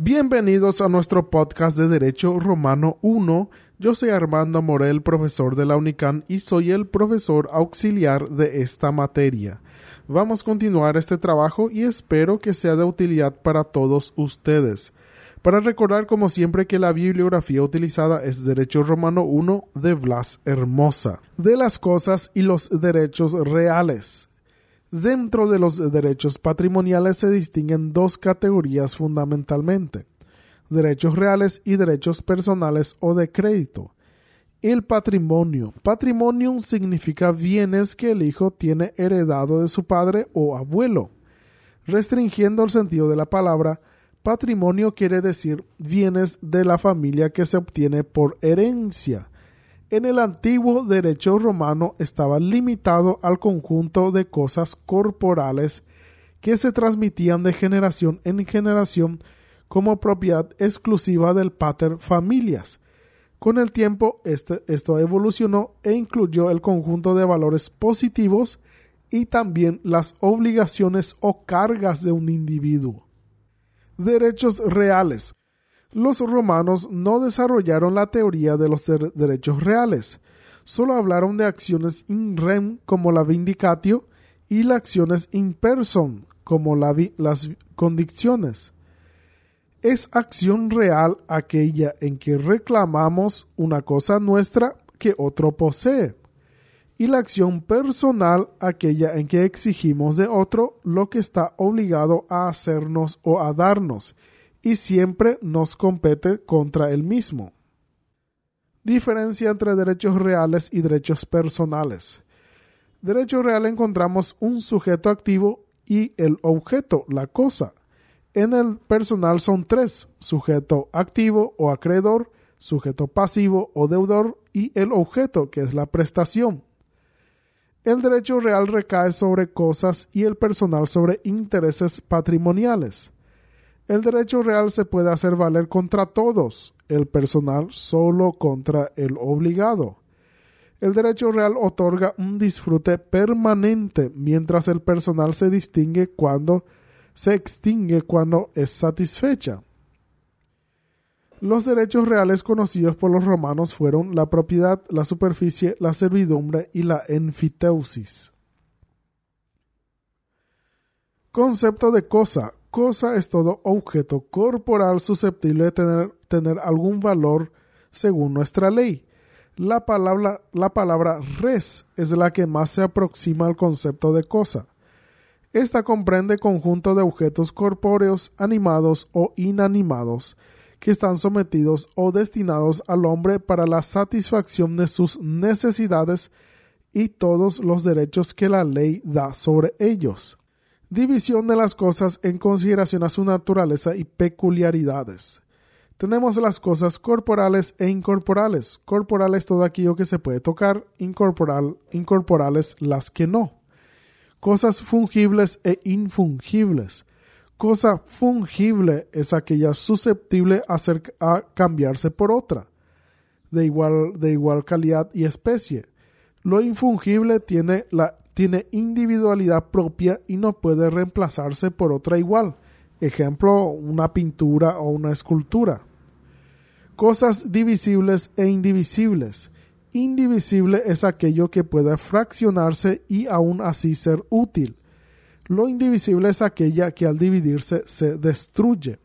Bienvenidos a nuestro podcast de Derecho Romano 1. Yo soy Armando Morel, profesor de la UNICAN y soy el profesor auxiliar de esta materia. Vamos a continuar este trabajo y espero que sea de utilidad para todos ustedes. Para recordar como siempre que la bibliografía utilizada es Derecho Romano 1 de Blas Hermosa, de las cosas y los derechos reales. Dentro de los derechos patrimoniales se distinguen dos categorías fundamentalmente, derechos reales y derechos personales o de crédito. El patrimonio. Patrimonio significa bienes que el hijo tiene heredado de su padre o abuelo. Restringiendo el sentido de la palabra, patrimonio quiere decir bienes de la familia que se obtiene por herencia en el antiguo derecho romano estaba limitado al conjunto de cosas corporales que se transmitían de generación en generación como propiedad exclusiva del pater familias. Con el tiempo este, esto evolucionó e incluyó el conjunto de valores positivos y también las obligaciones o cargas de un individuo. Derechos reales los romanos no desarrollaron la teoría de los derechos reales, solo hablaron de acciones in rem como la vindicatio y las acciones in person como las condiciones. Es acción real aquella en que reclamamos una cosa nuestra que otro posee, y la acción personal aquella en que exigimos de otro lo que está obligado a hacernos o a darnos, y siempre nos compete contra el mismo. Diferencia entre derechos reales y derechos personales. Derecho real encontramos un sujeto activo y el objeto, la cosa. En el personal son tres, sujeto activo o acreedor, sujeto pasivo o deudor y el objeto, que es la prestación. El derecho real recae sobre cosas y el personal sobre intereses patrimoniales. El derecho real se puede hacer valer contra todos, el personal solo contra el obligado. El derecho real otorga un disfrute permanente, mientras el personal se distingue cuando se extingue cuando es satisfecha. Los derechos reales conocidos por los romanos fueron la propiedad, la superficie, la servidumbre y la enfiteusis. Concepto de cosa cosa es todo objeto corporal susceptible de tener, tener algún valor según nuestra ley. La palabra, la palabra res es la que más se aproxima al concepto de cosa. Esta comprende conjunto de objetos corpóreos, animados o inanimados, que están sometidos o destinados al hombre para la satisfacción de sus necesidades y todos los derechos que la ley da sobre ellos división de las cosas en consideración a su naturaleza y peculiaridades. Tenemos las cosas corporales e incorporales. Corporales todo aquello que se puede tocar, incorporal, incorporales las que no. Cosas fungibles e infungibles. Cosa fungible es aquella susceptible a, a cambiarse por otra, de igual, de igual calidad y especie. Lo infungible tiene la tiene individualidad propia y no puede reemplazarse por otra igual. Ejemplo, una pintura o una escultura. Cosas divisibles e indivisibles. Indivisible es aquello que puede fraccionarse y aún así ser útil. Lo indivisible es aquella que al dividirse se destruye.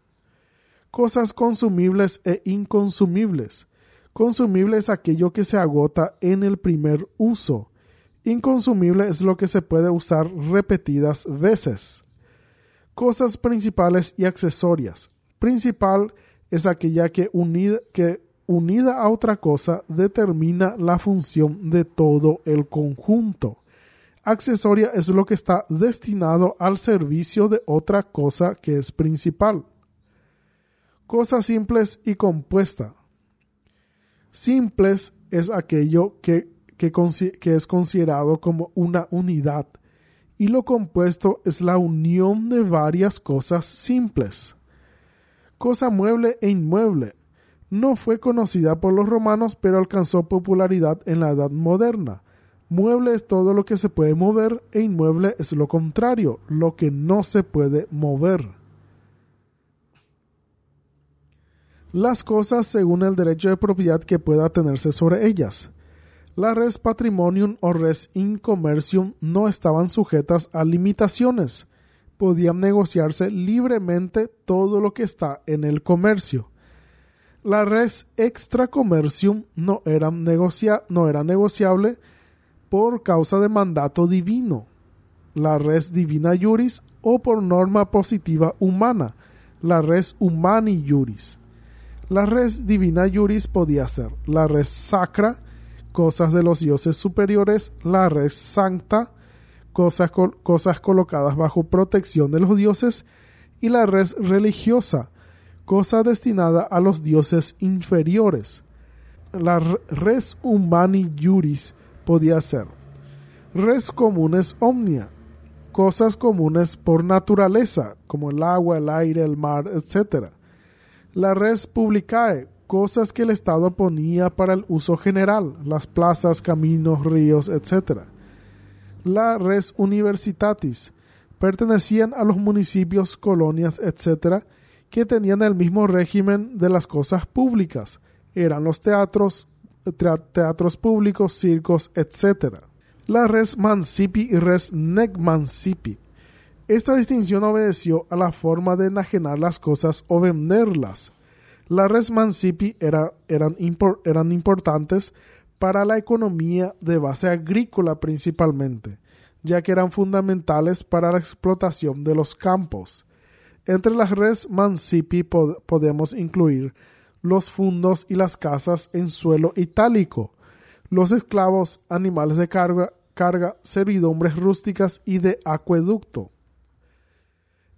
Cosas consumibles e inconsumibles. Consumible es aquello que se agota en el primer uso. Inconsumible es lo que se puede usar repetidas veces. Cosas principales y accesorias. Principal es aquella que unida, a otra cosa determina la función de todo el conjunto. Accesoria es lo que está destinado al servicio de otra cosa que es principal. Cosas simples y compuesta. Simples es aquello que que, es considerado como una unidad y lo compuesto es la unión de varias cosas simples. Cosa mueble e inmueble. No fue conocida por los romanos, pero alcanzó popularidad en la Edad Moderna. Mueble es todo lo que se puede mover e inmueble es lo contrario, lo que no se puede mover. las cosas según el derecho de propiedad que pueda tenerse sobre ellas. La res patrimonium o res in commercium no estaban sujetas a limitaciones. Podían negociarse libremente todo lo que está en el comercio. La res extra commercium no era, negociable por causa de mandato divino. La res divina juris o por norma positiva humana, la res humani juris. La res divina juris podía ser la res sacra, cosas de los dioses superiores, la res sancta, cosas, cosas colocadas bajo protección de los dioses, y la res religiosa, cosa destinada a los dioses inferiores. La res humani juris podía ser res comunes omnia, cosas comunes por naturaleza, como el agua, el aire, el mar, etc. La res publicae, cosas que el Estado ponía para el uso general, las plazas, caminos, ríos, etc. La res universitatis pertenecían a los municipios, colonias, etc., que tenían el mismo régimen de las cosas públicas. Eran los teatros, teatros públicos, circos, etc. La res mancipi y res nec mancipi. Esta distinción obedeció a la forma de enajenar las cosas o venderlas. Las res mancipi eran, importantes para la economía de base agrícola principalmente, ya que eran fundamentales para la explotación de los campos. Entre las res mancipi podemos incluir los fundos y las casas en suelo itálico, los esclavos, animales de carga, carga servidumbres rústicas y de acueducto.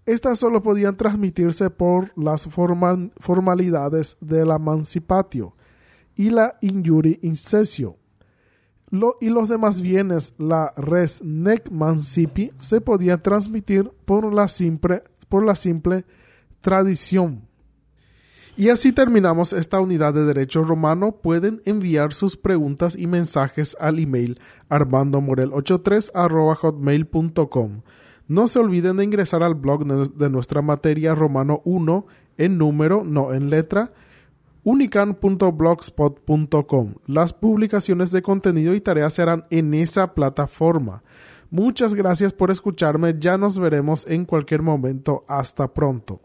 Estas solo podían transmitirse por las formalidades de la mancipatio y la injuri incesio. y los demás bienes, la res nec mancipi, se podían transmitir por la simple, por la simple tradición. Y así terminamos esta unidad de Derecho Romano. Pueden enviar sus preguntas y mensajes al email armandomorel83 hotmail.com. No se olviden de ingresar al blog de nuestra materia Romano 1 en número, no en letra, unican.blogspot.com. Las publicaciones de contenido y tareas se harán en esa plataforma. Muchas gracias por escucharme, ya nos veremos en cualquier momento. Hasta pronto.